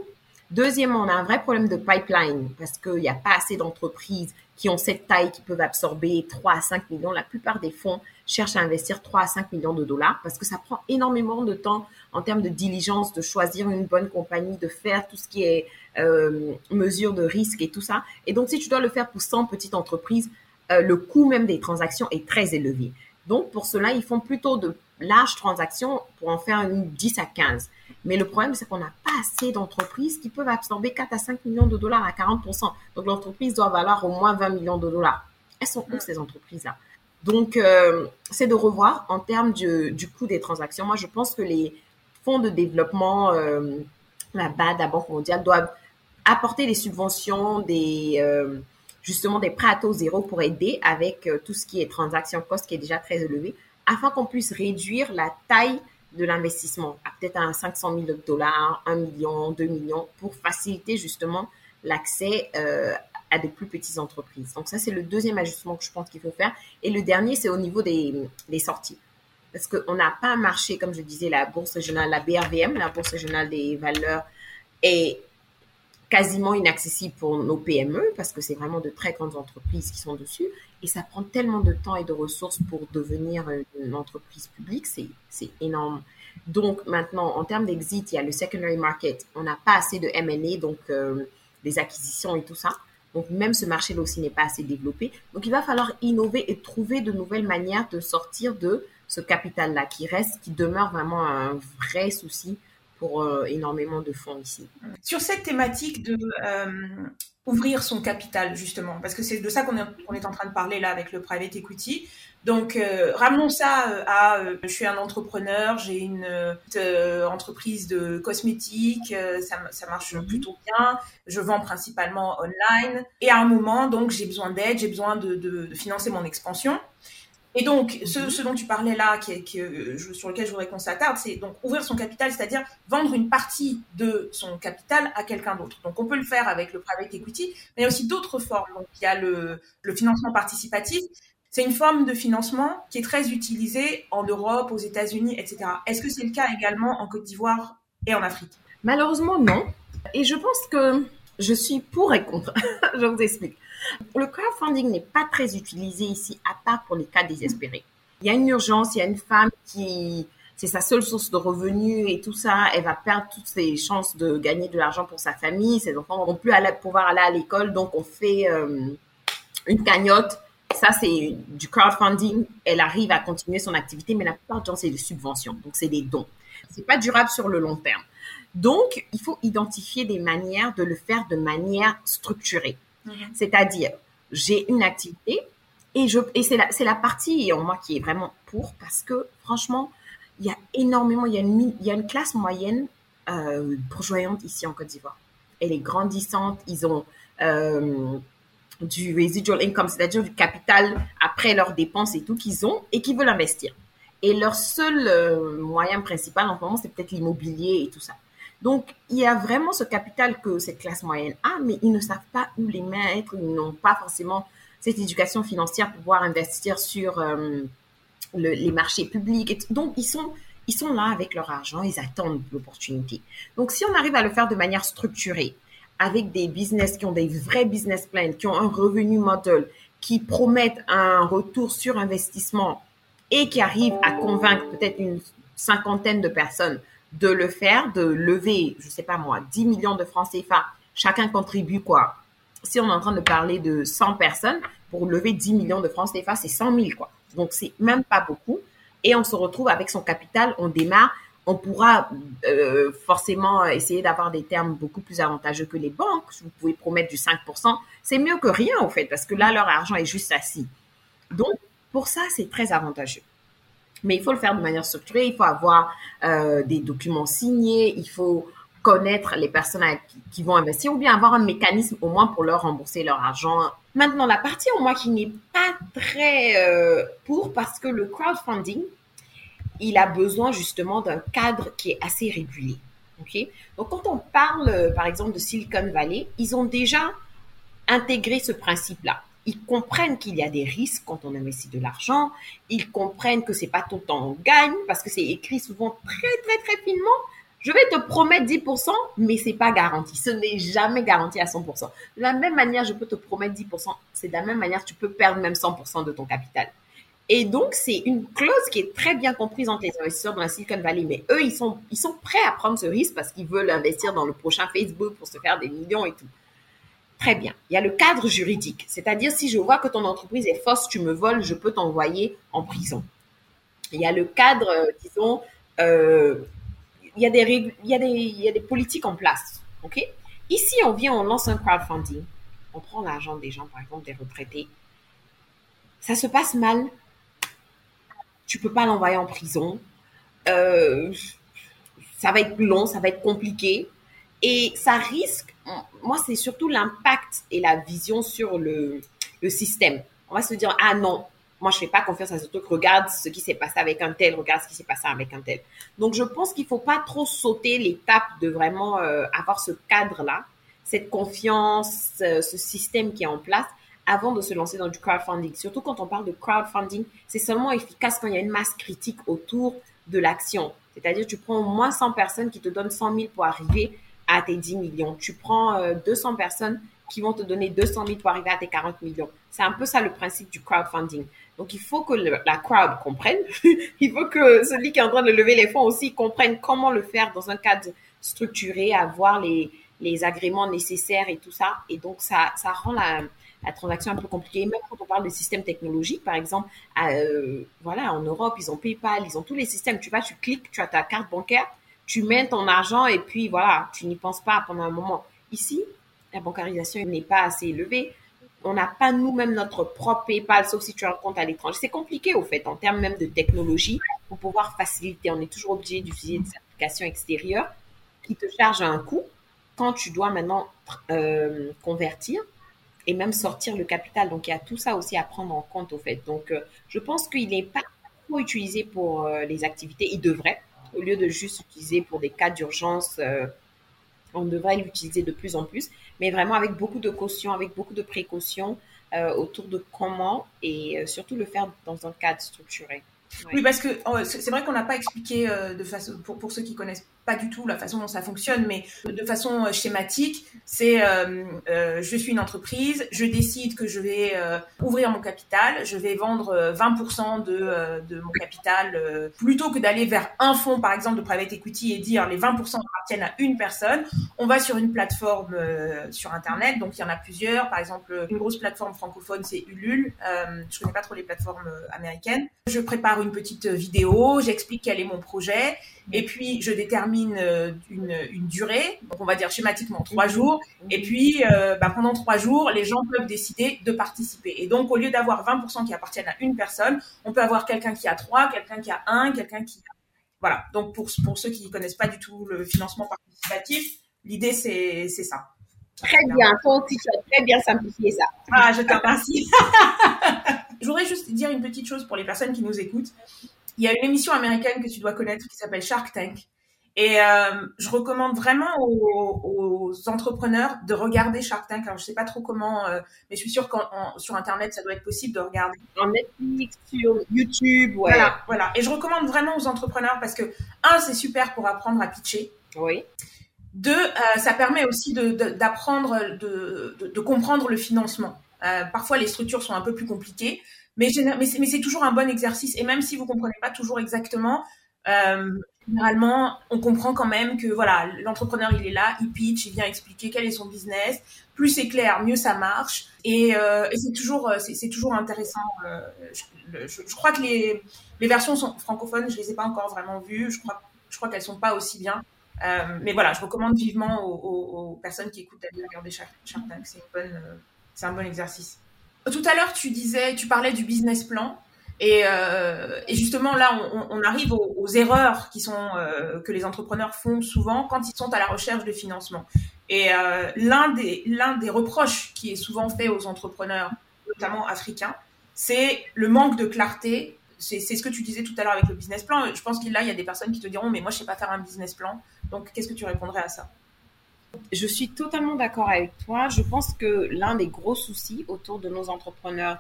Deuxièmement, on a un vrai problème de pipeline parce qu'il n'y a pas assez d'entreprises qui ont cette taille qui peuvent absorber 3 à 5 millions. La plupart des fonds cherchent à investir 3 à 5 millions de dollars parce que ça prend énormément de temps en termes de diligence, de choisir une bonne compagnie, de faire tout ce qui est euh, mesure de risque et tout ça. Et donc, si tu dois le faire pour 100 petites entreprises, euh, le coût même des transactions est très élevé. Donc, pour cela, ils font plutôt de larges transactions pour en faire une 10 à 15. Mais le problème, c'est qu'on n'a pas assez d'entreprises qui peuvent absorber 4 à 5 millions de dollars à 40%. Donc, l'entreprise doit valoir au moins 20 millions de dollars. Elles sont où ces entreprises-là? Donc, euh, c'est de revoir en termes du, du, coût des transactions. Moi, je pense que les fonds de développement, euh, la BAD, la Banque mondiale, doivent apporter des subventions, des euh, justement des prêts à taux zéro pour aider avec tout ce qui est transaction cost qui est déjà très élevé, afin qu'on puisse réduire la taille de l'investissement à peut-être à 500 000 dollars, 1 million, 2 millions pour faciliter justement l'accès euh, à des plus petites entreprises. Donc ça, c'est le deuxième ajustement que je pense qu'il faut faire. Et le dernier, c'est au niveau des, des sorties. Parce qu'on n'a pas un marché, comme je disais, la bourse régionale, la BRVM, la bourse régionale des valeurs, est quasiment inaccessible pour nos PME parce que c'est vraiment de très grandes entreprises qui sont dessus et ça prend tellement de temps et de ressources pour devenir une entreprise publique, c'est énorme. Donc maintenant, en termes d'exit, il y a le secondary market. On n'a pas assez de M&A, donc euh, des acquisitions et tout ça. Donc même ce marché-là aussi n'est pas assez développé. Donc il va falloir innover et trouver de nouvelles manières de sortir de ce capital-là qui reste, qui demeure vraiment un vrai souci pour euh, énormément de fonds ici. Sur cette thématique de euh, ouvrir son capital, justement, parce que c'est de ça qu'on est, est, en train de parler là avec le private equity. Donc, euh, ramenons ça à je suis un entrepreneur, j'ai une entreprise de cosmétiques, ça, ça, marche mhm. plutôt bien, je vends principalement online, et à un moment, donc, j'ai besoin d'aide, j'ai besoin de, de, de financer mon expansion. Et donc, ce, dont tu parlais là, qui, sur lequel je voudrais qu'on s'attarde, c'est donc ouvrir son capital, c'est-à-dire vendre une partie de son capital à quelqu'un d'autre. Donc, on peut le faire avec le private equity, mais il y a aussi d'autres formes. Donc, il y a le financement participatif. C'est une forme de financement qui est très utilisée en Europe, aux États-Unis, etc. Est-ce que c'est le cas également en Côte d'Ivoire et en Afrique? Malheureusement, non. Et je pense que je suis pour et contre. *laughs* je vous explique. Le crowdfunding n'est pas très utilisé ici, à part pour les cas désespérés. Il y a une urgence, il y a une femme qui, c'est sa seule source de revenus et tout ça, elle va perdre toutes ses chances de gagner de l'argent pour sa famille, ses enfants vont plus pouvoir aller à l'école, donc on fait euh, une cagnotte. ça, c'est du crowdfunding. Elle arrive à continuer son activité, mais la plupart du temps, c'est des subventions. Donc, c'est des dons. C'est pas durable sur le long terme. Donc, il faut identifier des manières de le faire de manière structurée. Mhm. C'est-à-dire, j'ai une activité et, et c'est la, partie en moi qui est vraiment pour parce que franchement, il y a énormément, il y a une, classe moyenne euh, ici en Côte d'Ivoire. Elle est grandissante. Ils ont euh, du residual income, c'est-à-dire du capital après leurs dépenses et tout qu'ils ont et qui veulent investir. Et leur seul euh, moyen principal en ce moment, c'est peut-être l'immobilier et tout ça. Donc, il y a vraiment ce capital que cette classe moyenne a, mais ils ne savent pas où les mettre, ils n'ont pas forcément cette éducation financière pour pouvoir investir sur euh, les marchés publics. Donc, ils sont, ils sont là avec leur argent, ils attendent l'opportunité. Donc, si on arrive à le faire de manière structurée, avec des business qui ont des vrais business plans, qui ont un revenu model, qui promettent un retour sur investissement et qui arrivent à convaincre peut-être une cinquantaine de personnes de le faire, de lever, je sais pas moi, 10 millions de francs CFA, chacun contribue quoi Si on est en train de parler de 100 personnes, pour lever 10 millions de francs CFA, c'est 100 000 quoi. Donc c'est même pas beaucoup. Et on se retrouve avec son capital, on démarre, on pourra euh, forcément essayer d'avoir des termes beaucoup plus avantageux que les banques. Vous pouvez promettre du 5%. C'est mieux que rien, en fait, parce que là, leur argent est juste assis. Donc, pour ça, c'est très avantageux. Mais il faut le faire de manière structurée. Il faut avoir euh, des documents signés. Il faut connaître les personnes qui, vont investir ou bien avoir un mécanisme au moins pour leur rembourser leur argent. Maintenant, la partie au moins qui n'est pas très euh, pour parce que le crowdfunding, il a besoin justement d'un cadre qui est assez régulé. ok? Donc, quand on parle, par exemple, de Silicon Valley, ils ont déjà intégré ce principe-là. Ils comprennent qu'il y a des risques quand on investit de l'argent. Ils comprennent que c'est pas tout le temps on gagne parce que c'est écrit souvent très, très, très finement. Je vais te promettre 10%, mais c'est pas garanti. Ce n'est jamais garanti à 100%. De la même manière, je peux te promettre 10%. C'est de la même manière, tu peux perdre même 100% de ton capital. Et donc, c'est une clause qui est très bien comprise entre les investisseurs dans la Silicon Valley. Mais eux, ils ils sont prêts à prendre ce risque parce qu'ils veulent investir dans le prochain Facebook pour se faire des millions et tout. Très bien. Il y a le cadre juridique. C'est-à-dire, si je vois que ton entreprise est fausse, tu me voles, je peux t'envoyer en prison. Il y a le cadre, euh, disons, euh, il, y a des il y a des politiques en place. OK? Ici, on vient, on lance un crowdfunding. On prend l'argent des gens, par exemple, des retraités. Ça se passe mal tu peux pas l'envoyer en prison. Euh, ça va être long, ça va être compliqué. Et ça risque, moi, c'est surtout l'impact et la vision sur le, système. On va se dire, ah non, moi, je fais pas confiance à ce truc. Regarde ce qui s'est passé avec un tel, regarde ce qui s'est passé avec un tel. Donc, je pense qu'il faut pas trop sauter l'étape de vraiment euh, avoir ce cadre-là, cette confiance, euh, ce système qui est en place avant de se lancer dans du crowdfunding. Surtout quand on parle de crowdfunding, c'est seulement efficace quand il y a une masse critique autour de l'action. C'est-à-dire, tu prends au moins 100 personnes qui te donnent 100 000 pour arriver à tes 10 millions. Tu prends 200 euh, personnes qui vont te donner 200 000 pour arriver à tes 40 millions. C'est un peu ça le principe du crowdfunding. Donc, il faut que la crowd comprenne. *laughs* il faut que celui qui est en train de lever les fonds aussi comprenne comment le faire dans un cadre structuré, avoir les, les agréments nécessaires et tout ça. Et donc, ça, ça rend la, la transaction un peu compliquée. Même quand on parle de systèmes technologiques, par exemple, euh, voilà, en Europe, ils ont PayPal, ils ont tous les systèmes. Tu vas, tu cliques, tu as ta carte bancaire, tu mets ton argent et puis voilà, tu n'y penses pas pendant un moment. Ici, la bancarisation n'est pas assez élevée. On n'a pas nous-mêmes notre propre PayPal, sauf si tu as un compte à l'étranger. C'est compliqué, au fait, en termes même de technologie, pour pouvoir faciliter. On est toujours obligé d'utiliser des applications extérieures qui te chargent un coût quand tu dois maintenant euh, convertir et même sortir le capital. Donc, il y a tout ça aussi à prendre en compte, au fait. Donc, euh, je pense qu'il n'est pas trop utilisé pour euh, les activités. Il devrait, au lieu de juste utiliser pour des cas d'urgence, euh, on devrait l'utiliser de plus en plus, mais vraiment avec beaucoup de caution, avec beaucoup de précautions autour de comment et surtout le faire dans un cadre structuré. Oui, parce que c'est vrai qu'on n'a pas expliqué de façon, pour ceux qui connaissent pas du tout la façon dont ça fonctionne, mais de façon schématique, c'est je suis une entreprise, je décide que je vais ouvrir mon capital, je vais vendre 20% de, de mon capital plutôt que d'aller vers un fonds, par exemple, de private equity et dire les 20% appartiennent à une personne. On va sur une plateforme sur Internet, donc il y en a plusieurs. Par exemple, une grosse plateforme francophone, c'est Ulule. Euh, je connais pas trop les plateformes euh, américaines. Je prépare une petite vidéo, j'explique quel est mon projet, et puis je détermine euh, une, une, durée. Donc on va dire schématiquement trois jours. Et puis euh, bah, pendant trois jours, les gens peuvent décider de participer. Et donc au lieu d'avoir 20% qui appartiennent à une personne, on peut avoir quelqu'un qui a trois, quelqu'un qui a un, quelqu'un qui a... voilà. Donc pour pour ceux qui connaissent pas du tout le financement participatif, l'idée c'est c'est ça. Très bien, tu as très bien simplifié ça. Ah, je te remercie. *laughs* je voudrais juste dire une petite chose pour les personnes qui nous écoutent. Il y a une émission américaine que tu dois connaître qui s'appelle Shark Tank. Et euh, je recommande vraiment aux, entrepreneurs de regarder Shark Tank. Alors, je sais pas trop comment, euh, mais je suis sûre qu'en sur Internet, ça doit être possible de regarder. En Netflix, sur YouTube, ouais. Voilà, voilà. Et je recommande vraiment aux entrepreneurs parce que, un, c'est super pour apprendre à pitcher. Oui. Deux, euh, ça permet aussi d'apprendre, de, de, de, comprendre le financement. Euh, parfois, les structures sont un peu plus compliquées, mais, c'est toujours un bon exercice. Et même si vous comprenez pas toujours exactement, euh, généralement, on comprend quand même que voilà, l'entrepreneur il est là, il pitch, il vient expliquer quel est son business. Plus c'est clair, mieux ça marche. Et, euh, c'est toujours, c'est toujours intéressant. Euh, je, crois que les, versions sont francophones, je les ai pas encore vraiment vues. Je crois, je crois qu'elles sont pas aussi bien. Euh, mais voilà, je recommande vivement aux, personnes qui écoutent d'aller regarder Shark, Tank. Euh, c'est un bon exercice. Tout à l'heure, tu parlais du business plan. Et, euh, justement, là, on, arrive aux, erreurs qui sont euh, que les entrepreneurs font souvent quand ils sont à la recherche de financement. Et euh, l'un des reproches qui est souvent fait aux entrepreneurs, notamment africains, c'est le manque de clarté c'est ce que tu disais tout à l'heure avec le business plan. Je pense qu'il y a des personnes qui te diront, mais moi, je sais pas faire un business plan. Donc, qu'est-ce que tu répondrais à ça? Je suis totalement d'accord avec toi. Je pense que l'un des gros soucis autour de nos entrepreneurs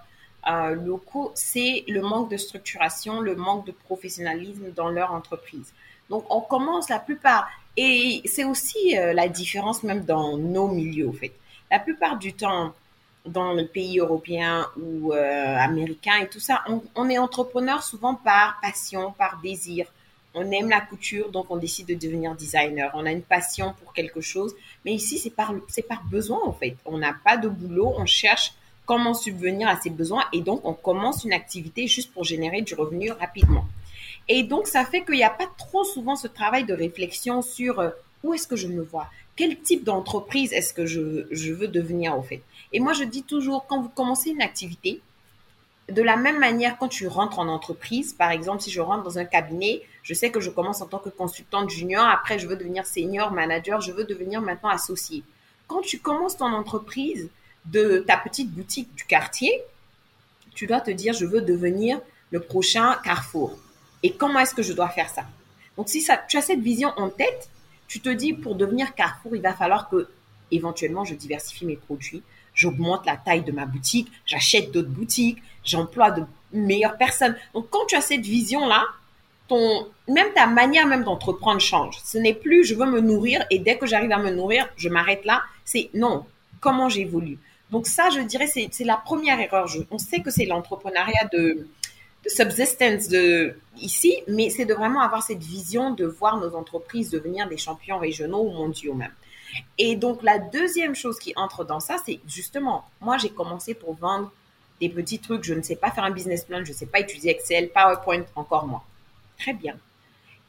euh, locaux, c'est le manque de structuration, le manque de professionnalisme dans leur entreprise. Donc, on commence la plupart, et c'est aussi euh, la différence même dans nos milieux, au fait. La plupart du temps, dans le pays européen ou euh, américain et tout ça, on, est entrepreneur souvent par passion, par désir. On aime la couture, donc on décide de devenir designer. On a une passion pour quelque chose, mais ici c'est par besoin en fait. On n'a pas de boulot, on cherche comment subvenir à ses besoins et donc on commence une activité juste pour générer du revenu rapidement. Et donc ça fait qu'il n'y a pas trop souvent ce travail de réflexion sur euh, où est-ce que je me vois, quel type d'entreprise est-ce que je, je veux devenir au fait? Et moi, je dis toujours, quand vous commencez une activité, de la même manière, quand tu rentres en entreprise, par exemple, si je rentre dans un cabinet, je sais que je commence en tant que consultante junior, après je veux devenir senior, manager, je veux devenir maintenant associé. Quand tu commences ton entreprise de ta petite boutique du quartier, tu dois te dire, je veux devenir le prochain Carrefour. Et comment est-ce que je dois faire ça? Donc, si tu as cette vision en tête, tu te dis, pour devenir Carrefour, il va falloir que, éventuellement, je diversifie mes produits, j'augmente la taille de ma boutique, j'achète d'autres boutiques, j'emploie de meilleures personnes. Donc, quand tu as cette vision-là, ton, même ta manière même d'entreprendre change. Ce n'est plus je veux me nourrir et dès que j'arrive à me nourrir, je m'arrête là. C'est non, comment j'évolue? Donc ça, je dirais, c'est la première erreur. on sait que c'est l'entrepreneuriat de, de subsistence de ici, mais c'est de vraiment avoir cette vision de voir nos entreprises devenir des champions régionaux ou mondiaux même. Et donc, la deuxième chose qui entre dans ça, c'est justement, moi, j'ai commencé pour vendre des petits trucs. Je ne sais pas faire un business plan, je ne sais pas utiliser Excel, PowerPoint, encore moins. Très bien.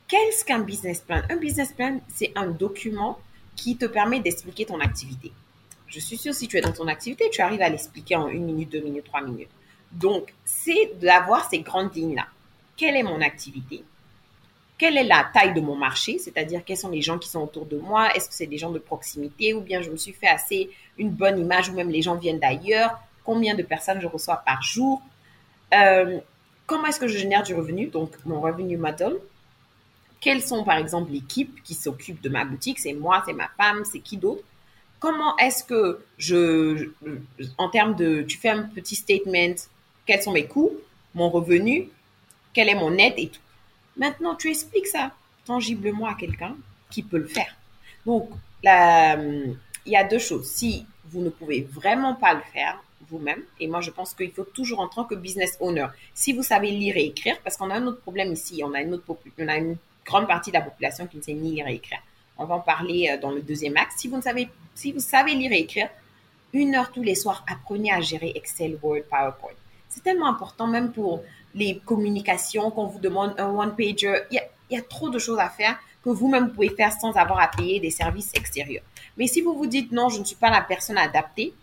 Qu'est-ce qu'un business plan? Un business plan, c'est un document qui te permet d'expliquer ton activité. Je suis sûre, si tu es dans ton activité, tu arrives à l'expliquer en une minute, deux minutes, trois minutes. Donc, c'est d'avoir ces grandes lignes-là. Quelle est mon activité? Quelle est la taille de mon marché, c'est-à-dire quels sont les gens qui sont autour de moi, est-ce que c'est des gens de proximité? Ou bien je me suis fait assez une bonne image ou même les gens viennent d'ailleurs, combien de personnes je reçois par jour, euh, comment est-ce que je génère du revenu, donc mon revenu model, quelles sont par exemple l'équipe qui s'occupe de ma boutique, c'est moi, c'est ma femme, c'est qui d'autre, comment est-ce que je, en termes de, tu fais un petit statement, quels sont mes coûts, mon revenu, quelle est mon aide et tout. Maintenant, tu expliques ça tangiblement à quelqu'un. qui peut le faire. Donc, il y a deux choses. Si vous ne pouvez vraiment pas le faire vous-même, et moi je pense qu'il faut toujours en tant que business owner, si vous savez lire et écrire, parce qu'on a un autre problème ici, on a une, grande partie de la population qui ne sait ni lire et écrire. On va en parler euh, dans le deuxième axe. Si vous, savez, lire et écrire, une heure tous les soirs, apprenez à gérer Excel, Word, PowerPoint. C'est tellement important, même pour les communications, qu'on vous demande un one-pager. Il y a trop de choses à faire que vous-même pouvez faire sans avoir à payer des services extérieurs. Mais si vous vous dites non, je ne suis pas la personne adaptée,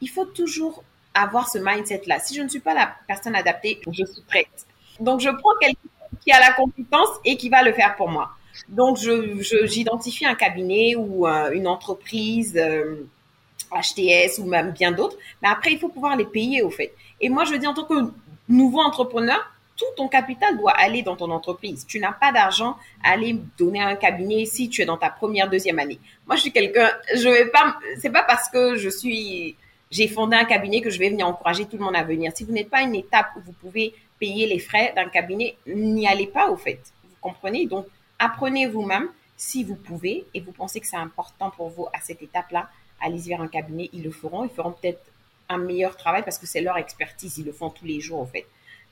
il faut toujours avoir ce mindset-là. Si je ne suis pas la personne adaptée, je suis prête. Donc, je prends quelqu'un qui a la compétence et qui va le faire pour moi. Donc, je, j'identifie un cabinet ou euh, une entreprise, HTS euh, ou même bien d'autres. Mais après, il faut pouvoir les payer, au fait. Et moi, je dis en tant que nouveau entrepreneur, tout ton capital doit aller dans ton entreprise. Tu n'as pas d'argent à aller donner à un cabinet si tu es dans ta première, deuxième année. Moi, je suis quelqu'un, je vais pas, c'est pas parce que je suis, j'ai fondé un cabinet que je vais venir encourager tout le monde à venir. Si vous n'êtes pas une étape où vous pouvez payer les frais d'un cabinet, n'y allez pas, au fait. Vous comprenez? Donc, apprenez vous-même si vous pouvez et vous pensez que c'est important pour vous à cette étape-là. Allez-y vers un cabinet, ils le feront. Ils feront peut-être un meilleur travail parce que c'est leur expertise. Ils le font tous les jours, au fait.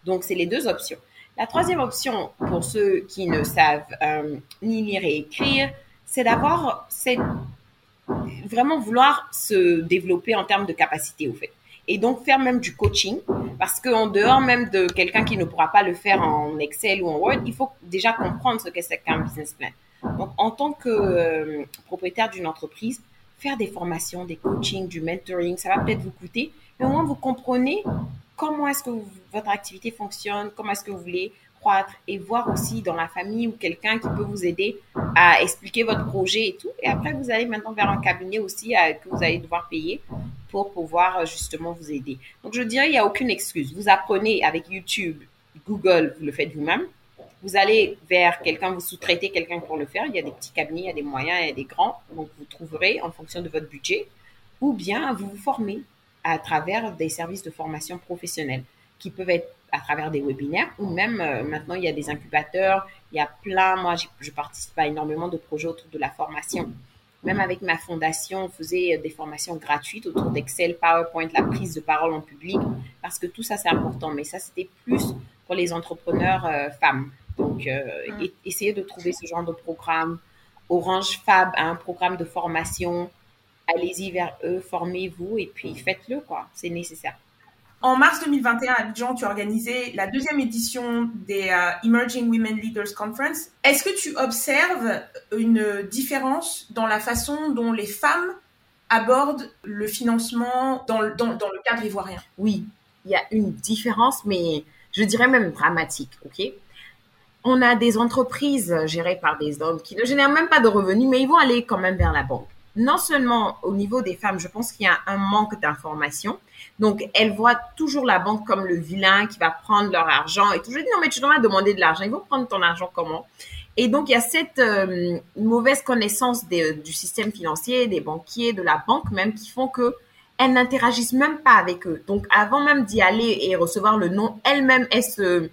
Donc, c'est les deux options. La troisième option, pour ceux qui ne savent euh, ni lire et écrire, c'est d'avoir c'est vraiment vouloir se développer en termes de capacité, au fait. Et donc, faire même du coaching, parce qu'en dehors même de quelqu'un qui ne pourra pas le faire en Excel ou en Word, il faut déjà comprendre ce qu'est qu'un business plan. Donc, en tant que euh, propriétaire d'une entreprise, faire des formations, des coachings, du mentoring, ça va peut-être vous coûter, mais au moins vous comprenez comment est-ce que votre activité fonctionne, comment est-ce que vous voulez et voir aussi dans la famille ou quelqu'un qui peut vous aider à expliquer votre projet et tout. Et après, vous allez maintenant vers un cabinet aussi que vous allez devoir payer pour pouvoir euh, justement vous aider. Donc, je dirais, il n'y a aucune excuse. Vous apprenez avec YouTube, Google, vous le faites vous-même. Vous allez vers quelqu'un, vous sous-traitez quelqu'un pour le faire. Il y a des petits cabinets, il y a des moyens, il y a des grands. Donc, vous trouverez en fonction de votre budget. Ou bien, vous vous formez à travers des services de formation professionnelle qui peuvent être à travers des webinaires ou même euh, maintenant il y a des incubateurs, il y a plein, moi je participe à énormément de projets autour de la formation. Même avec ma fondation, on faisait des formations gratuites autour d'Excel, PowerPoint, la prise de parole en public, parce que tout ça c'est important. Mais ça c'était plus pour les entrepreneurs euh, femmes. Donc euh, mm. essayez de trouver ce genre de programme. Orange Fab a un programme de formation allez-y vers eux, formez-vous et puis faites-le, quoi. C'est nécessaire. En mars 2021, à Abidjan, tu as organisé la deuxième édition des euh, Emerging Women Leaders Conference. Est-ce que tu observes une différence dans la façon dont les femmes abordent le financement dans le, dans, le cadre ivoirien? Oui, il y a une différence, mais je dirais même dramatique, ok? On a des entreprises gérées par des hommes qui ne génèrent même pas de revenus, mais ils vont aller quand même vers la banque non seulement au niveau des femmes, je pense qu'il y a un manque d'information. Donc, elles voient toujours la banque comme le vilain qui va prendre leur argent et. Je dis, non, mais tu dois demander de l'argent. Ils vont prendre ton argent comment? Et donc, il y a cette euh, mauvaise connaissance du système financier, des banquiers, de la banque même, qui font que elles n'interagissent même pas avec eux. Donc, avant même d'y aller et recevoir le nom, elles-mêmes, elles se,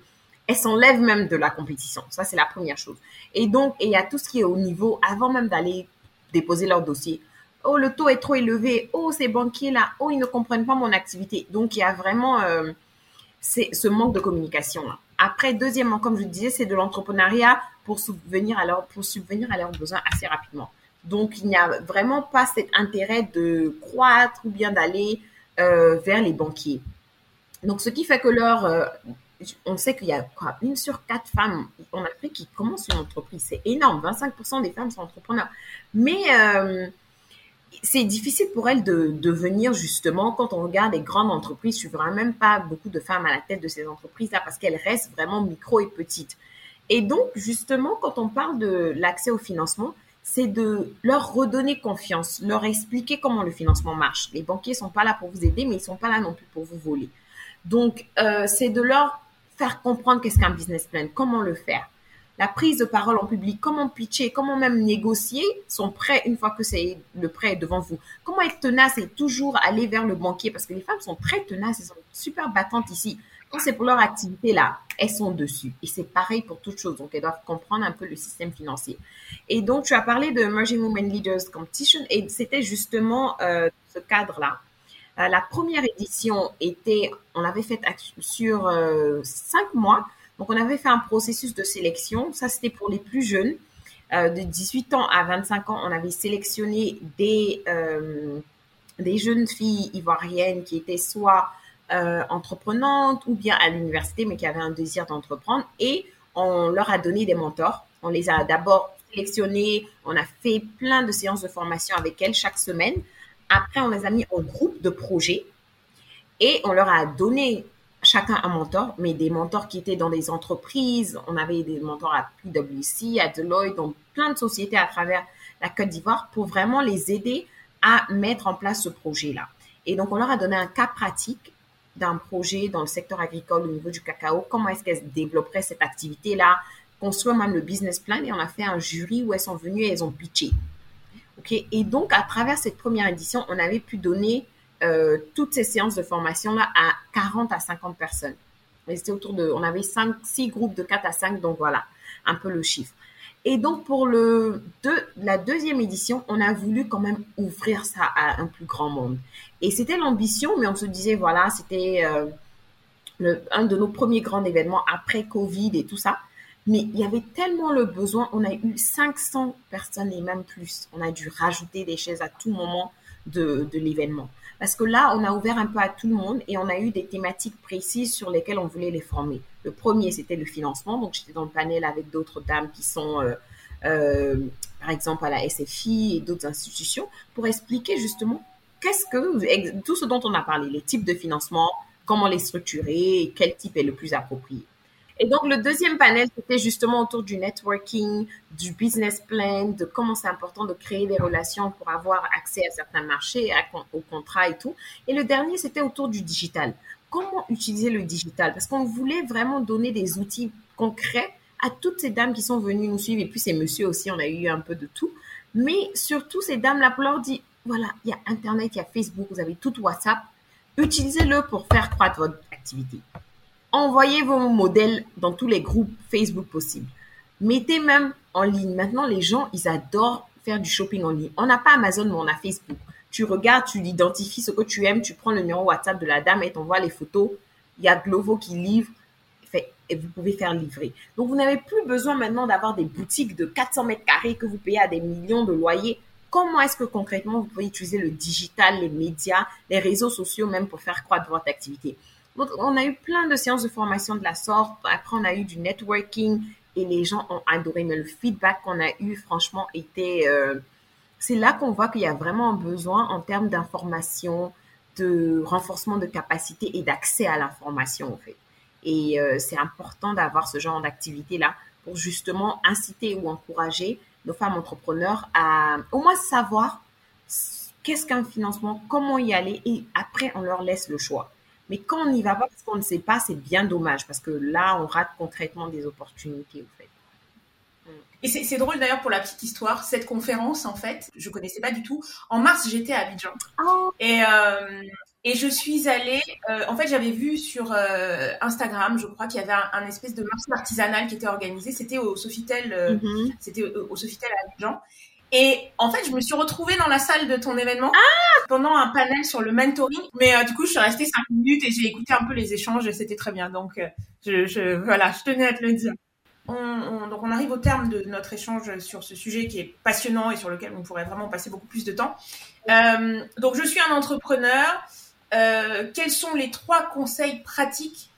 elles s'enlèvent même de la compétition. Ça, c'est la première chose. Et donc, il y a tout ce qui est au niveau, avant même d'aller déposer leur dossier. Oh, le taux est trop élevé. Oh, ces banquiers-là, oh, ils ne comprennent pas mon activité. Donc, il y a vraiment euh, ce manque de communication. Là. Après, deuxièmement, comme je disais, c'est de l'entrepreneuriat pour subvenir à, leurs besoins assez rapidement. Donc, il n'y a vraiment pas cet intérêt de croître ou bien d'aller euh, vers les banquiers. Donc, ce qui fait que leur, euh, on sait qu'il y a une sur quatre femmes en Afrique qui commencent une entreprise. C'est énorme. 25% des femmes sont entrepreneurs. Mais euh, c'est difficile pour elles de devenir justement, quand on regarde les grandes entreprises, je ne verrai même pas beaucoup de femmes à la tête de ces entreprises-là parce qu'elles restent vraiment micro et petites. Et donc, justement, quand on parle de l'accès au financement, c'est de leur redonner confiance, leur expliquer comment le financement marche. Les banquiers sont pas là pour vous aider, mais ils sont pas là non plus pour vous voler. Donc, euh, c'est de leur faire comprendre qu'est-ce qu'un business plan, comment le faire. La prise de parole en public, comment pitcher, comment même négocier son prêt une fois que c'est le prêt devant vous. Comment être tenace et toujours aller vers le banquier parce que les femmes sont très tenaces, elles sont super battantes ici. Quand c'est pour leur activité là, elles sont dessus. Et c'est pareil pour toute chose. Donc, elles doivent comprendre un peu le système financier. Et donc, tu as parlé de Emerging Women Leaders Competition et c'était justement euh, ce cadre-là. Euh, la première édition était, on l'avait faite sur euh, cinq mois. Donc, on avait fait un processus de sélection. Ça, c'était pour les plus jeunes. Euh, de 18 ans à 25 ans, on avait sélectionné des, euh, des jeunes filles ivoiriennes qui étaient soit euh, entreprenantes ou bien à l'université, mais qui avaient un désir d'entreprendre. Et on leur a donné des mentors. On les a d'abord sélectionnés, on a fait plein de séances de formation avec elles chaque semaine. Après, on les a mis en groupe de projet et on leur a donné chacun un mentor, mais des mentors qui étaient dans des entreprises. On avait des mentors à PwC, à Deloitte, dans plein de sociétés à travers la Côte d'Ivoire pour vraiment les aider à mettre en place ce projet-là. Et donc, on leur a donné un cas pratique d'un projet dans le secteur agricole au niveau du cacao. Comment est-ce qu'elles développeraient cette activité-là? Construire même le business plan et on a fait un jury où elles sont venues et elles ont pitché. Et donc, à travers cette première édition, on avait pu donner euh, toutes ces séances de formation-là à 40 à 50 personnes. C'était autour de, on avait 5, 6 groupes de 4 à 5, donc voilà, un peu le chiffre. Et donc, pour le la deuxième édition, on a voulu quand même ouvrir ça à un plus grand monde. Et c'était l'ambition, mais on se disait, voilà, c'était euh, un de nos premiers grands événements après Covid et tout ça. Mais il y avait tellement le besoin, on a eu 500 personnes et même plus. On a dû rajouter des chaises à tout moment de, l'événement. Parce que là, on a ouvert un peu à tout le monde et on a eu des thématiques précises sur lesquelles on voulait les former. Le premier, c'était le financement. Donc, j'étais dans le panel avec d'autres dames qui sont, euh, euh, par exemple, à la SFI et d'autres institutions pour expliquer justement qu'est-ce que, tout ce dont on a parlé, les types de financement, comment les structurer quel type est le plus approprié. Et donc, le deuxième panel, c'était justement autour du networking, du business plan, de comment c'est important de créer des relations pour avoir accès à certains marchés, à, aux contrats et tout. Et le dernier, c'était autour du digital. Comment utiliser le digital? Parce qu'on voulait vraiment donner des outils concrets à toutes ces dames qui sont venues nous suivre, et puis ces messieurs aussi, on a eu un peu de tout. Mais surtout, ces dames-là, pour leur dire, voilà, il y a Internet, il y a Facebook, vous avez tout WhatsApp, utilisez-le pour faire croître votre activité. Envoyez vos modèles dans tous les groupes Facebook possibles. Mettez même en ligne. Maintenant, les gens, ils adorent faire du shopping en ligne. On n'a pas Amazon, mais on a Facebook. Tu regardes, tu identifies ce que tu aimes, tu prends le numéro WhatsApp de la dame et t'envoies les photos. Il y a Glovo qui livre et vous pouvez faire livrer. Donc, vous n'avez plus besoin maintenant d'avoir des boutiques de 400 mètres carrés que vous payez à des millions de loyers. Comment est-ce que concrètement vous pouvez utiliser le digital, les médias, les réseaux sociaux même pour faire croître votre activité? On a eu plein de séances de formation de la sorte. Après, on a eu du networking et les gens ont adoré. Mais le feedback qu'on a eu, franchement, était... Euh, c'est là qu'on voit qu'il y a vraiment un besoin en termes d'information, de renforcement de capacité et d'accès à l'information, en fait. Et euh, c'est important d'avoir ce genre d'activité-là pour justement inciter ou encourager nos femmes entrepreneurs à au moins savoir qu'est-ce qu'un financement, comment y aller, et après, on leur laisse le choix. Mais quand on n'y va pas parce qu'on ne sait pas, c'est bien dommage parce que là, on rate concrètement des opportunités, en fait. Et c'est drôle d'ailleurs pour la petite histoire, cette conférence en fait, je connaissais pas du tout. En mars, j'étais à Abidjan oh. et euh, et je suis allée. Euh, en fait, j'avais vu sur euh, Instagram, je crois qu'il y avait un, espèce de marché artisanal qui était organisé. C'était au Sofitel, mm-hmm. c'était au Sofitel à Abidjan. Et en fait, je me suis retrouvée dans la salle de ton événement pendant un panel sur le mentoring. Mais euh, du coup, je suis restée cinq minutes et j'ai écouté un peu les échanges et c'était très bien. Donc, euh, je, je, voilà, je tenais à te le dire. On, on, donc, on arrive au terme de notre échange sur ce sujet qui est passionnant et sur lequel on pourrait vraiment passer beaucoup plus de temps. Euh, donc, je suis un entrepreneur. Quels sont les trois conseils pratiques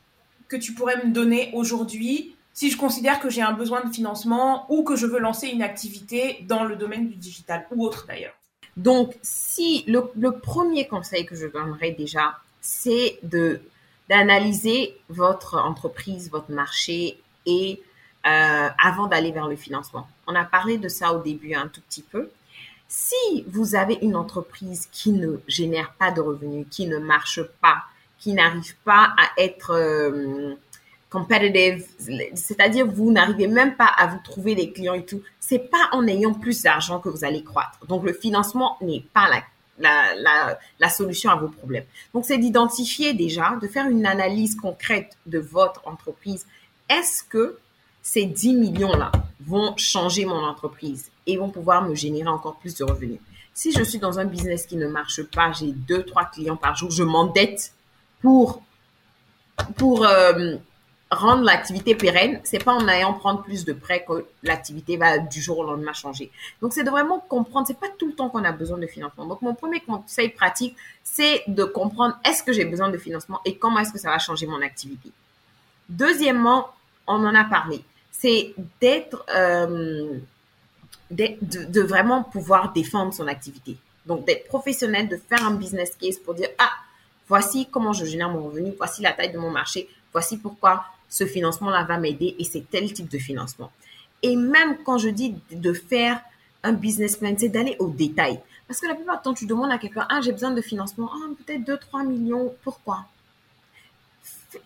que tu pourrais me donner aujourd'hui si je considère que j'ai un besoin de financement ou que je veux lancer une activité dans le domaine du digital ou autre d'ailleurs. Donc, si le, premier conseil que je donnerais déjà, c'est de d'analyser votre entreprise, votre marché et euh, avant d'aller vers le financement. On a parlé de ça au début un tout petit peu. Si vous avez une entreprise qui ne génère pas de revenus, qui ne marche pas, qui n'arrive pas à être euh, competitive, c'est-à-dire vous n'arrivez même pas à vous trouver des clients et tout, c'est pas en ayant plus d'argent que vous allez croître. Donc le financement n'est pas la solution à vos problèmes. Donc, c'est d'identifier déjà, de faire une analyse concrète de votre entreprise. Est-ce que ces 10 millions-là vont changer mon entreprise et vont pouvoir me générer encore plus de revenus? Si je suis dans un business qui ne marche pas, j'ai deux, trois clients par jour, je m'endette pour, pour euh, rendre l'activité pérenne, c'est pas en ayant prendre plus de prêts que l'activité va du jour au lendemain changer. Donc c'est de vraiment comprendre, c'est pas tout le temps qu'on a besoin de financement. Donc mon premier conseil pratique, c'est de comprendre est-ce que j'ai besoin de financement et comment est-ce que ça va changer mon activité? Deuxièmement, on en a parlé, c'est d'être euh, de, vraiment pouvoir défendre son activité. Donc d'être professionnel, de faire un business case pour dire ah voici comment je génère mon revenu, voici la taille de mon marché, voici pourquoi ce financement-là va m'aider et c'est tel type de financement. Et même quand je dis de faire un business plan, c'est d'aller au détail. Parce que la plupart du temps, tu demandes à quelqu'un, ah, j'ai besoin de financement, ah, peut-être 2, 3 millions, pourquoi?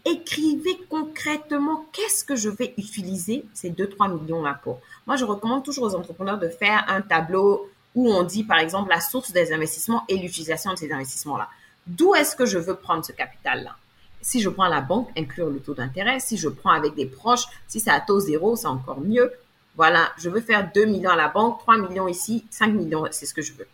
Écrivez concrètement qu'est-ce que je vais utiliser ces 2-3 millions-là pour. Moi, je recommande toujours aux entrepreneurs de faire un tableau où on dit, par exemple, la source des investissements et l'utilisation de ces investissements-là. D'où est-ce que je veux prendre ce capital-là? Si je prends la banque, inclure le taux d'intérêt. Si je prends avec des proches, si c'est à taux zéro, c'est encore mieux. Voilà, je veux faire 2 millions à la banque, 3 millions ici, 5 millions, c'est ce que je veux.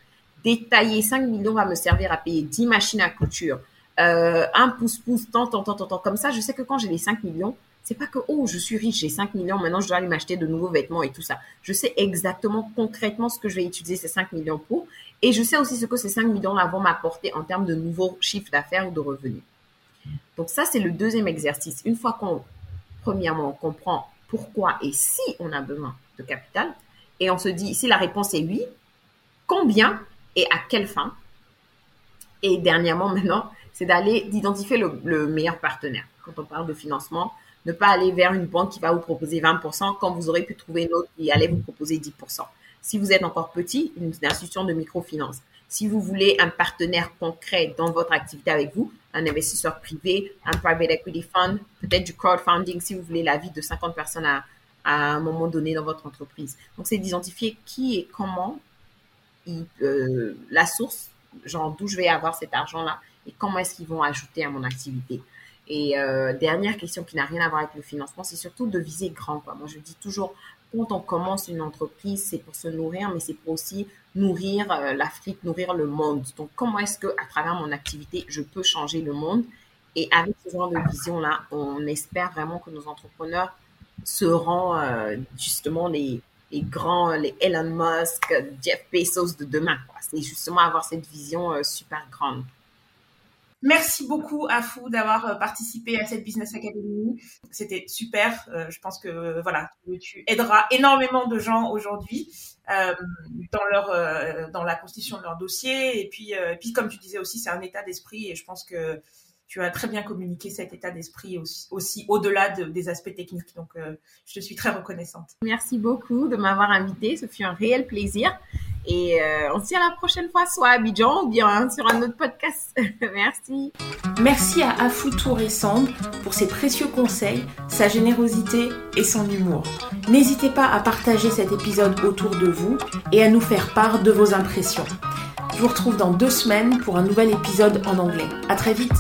Détailler 5 millions va me servir à payer 10 machines à couture, euh, un pouce-pouce, tant, tant, tant, tant, tant. Comme ça, je sais que quand j'ai les 5 millions, c'est pas que, oh, je suis riche, j'ai 5 millions, maintenant je dois aller m'acheter de nouveaux vêtements et tout ça. Je sais exactement, concrètement, ce que je vais utiliser ces 5 millions pour. Et je sais aussi ce que ces 5 millions-là vont m'apporter en termes de nouveaux chiffres d'affaires ou de revenus. Donc ça, c'est le deuxième exercice. Une fois qu'on, premièrement, on comprend pourquoi et si on a besoin de capital, et on se dit, si la réponse est oui, combien et à quelle fin? Et dernièrement, *laughs* maintenant, c'est d'aller d'identifier le, meilleur partenaire. Quand on parle de financement, ne pas aller vers une banque qui va vous proposer 20% quand vous aurez pu trouver une autre qui allait vous proposer 10%. Si vous êtes encore petit, une institution de microfinance. Si vous voulez un partenaire concret dans votre activité avec vous, un investisseur privé, un private equity fund, peut-être du crowdfunding si vous voulez la vie de 50 personnes à, un moment donné dans votre entreprise. Donc, c'est d'identifier qui et comment euh, la source, genre d'où je vais avoir cet argent-là et comment est-ce qu'ils vont ajouter à mon activité. Et euh, dernière question qui n'a rien à voir avec le financement, c'est surtout de viser grand. Quoi. Moi, je dis toujours, quand on commence une entreprise, c'est pour se nourrir, mais c'est pour aussi nourrir euh, l'Afrique, nourrir le monde. Donc, comment est-ce que, à travers mon activité, je peux changer le monde? Et avec ce genre de vision-là, on espère vraiment que nos entrepreneurs seront euh, justement les, grands, les Elon Musk, Jeff Bezos de demain. C'est justement avoir cette vision euh, super grande. Merci beaucoup à Fou d'avoir euh, participé à cette Business Academy. C'était super. Euh, je pense que voilà, tu aideras énormément de gens aujourd'hui euh, dans leur dans la constitution de leur dossier. Et puis puis comme tu disais aussi, c'est un état d'esprit et je pense que tu as très bien communiqué cet état d'esprit aussi, au-delà des aspects techniques. Donc, je te suis très reconnaissante. Merci beaucoup de m'avoir invité. Ce fut un réel plaisir. Et euh, on se dit à la prochaine fois, soit à Abidjan ou bien sur un autre podcast. *laughs* Merci. Merci à Afou Tour et Sand pour ses précieux conseils, sa générosité et son humour. N'hésitez pas à partager cet épisode autour de vous et à nous faire part de vos impressions. Je vous retrouve dans deux semaines pour un nouvel épisode en anglais. À très vite!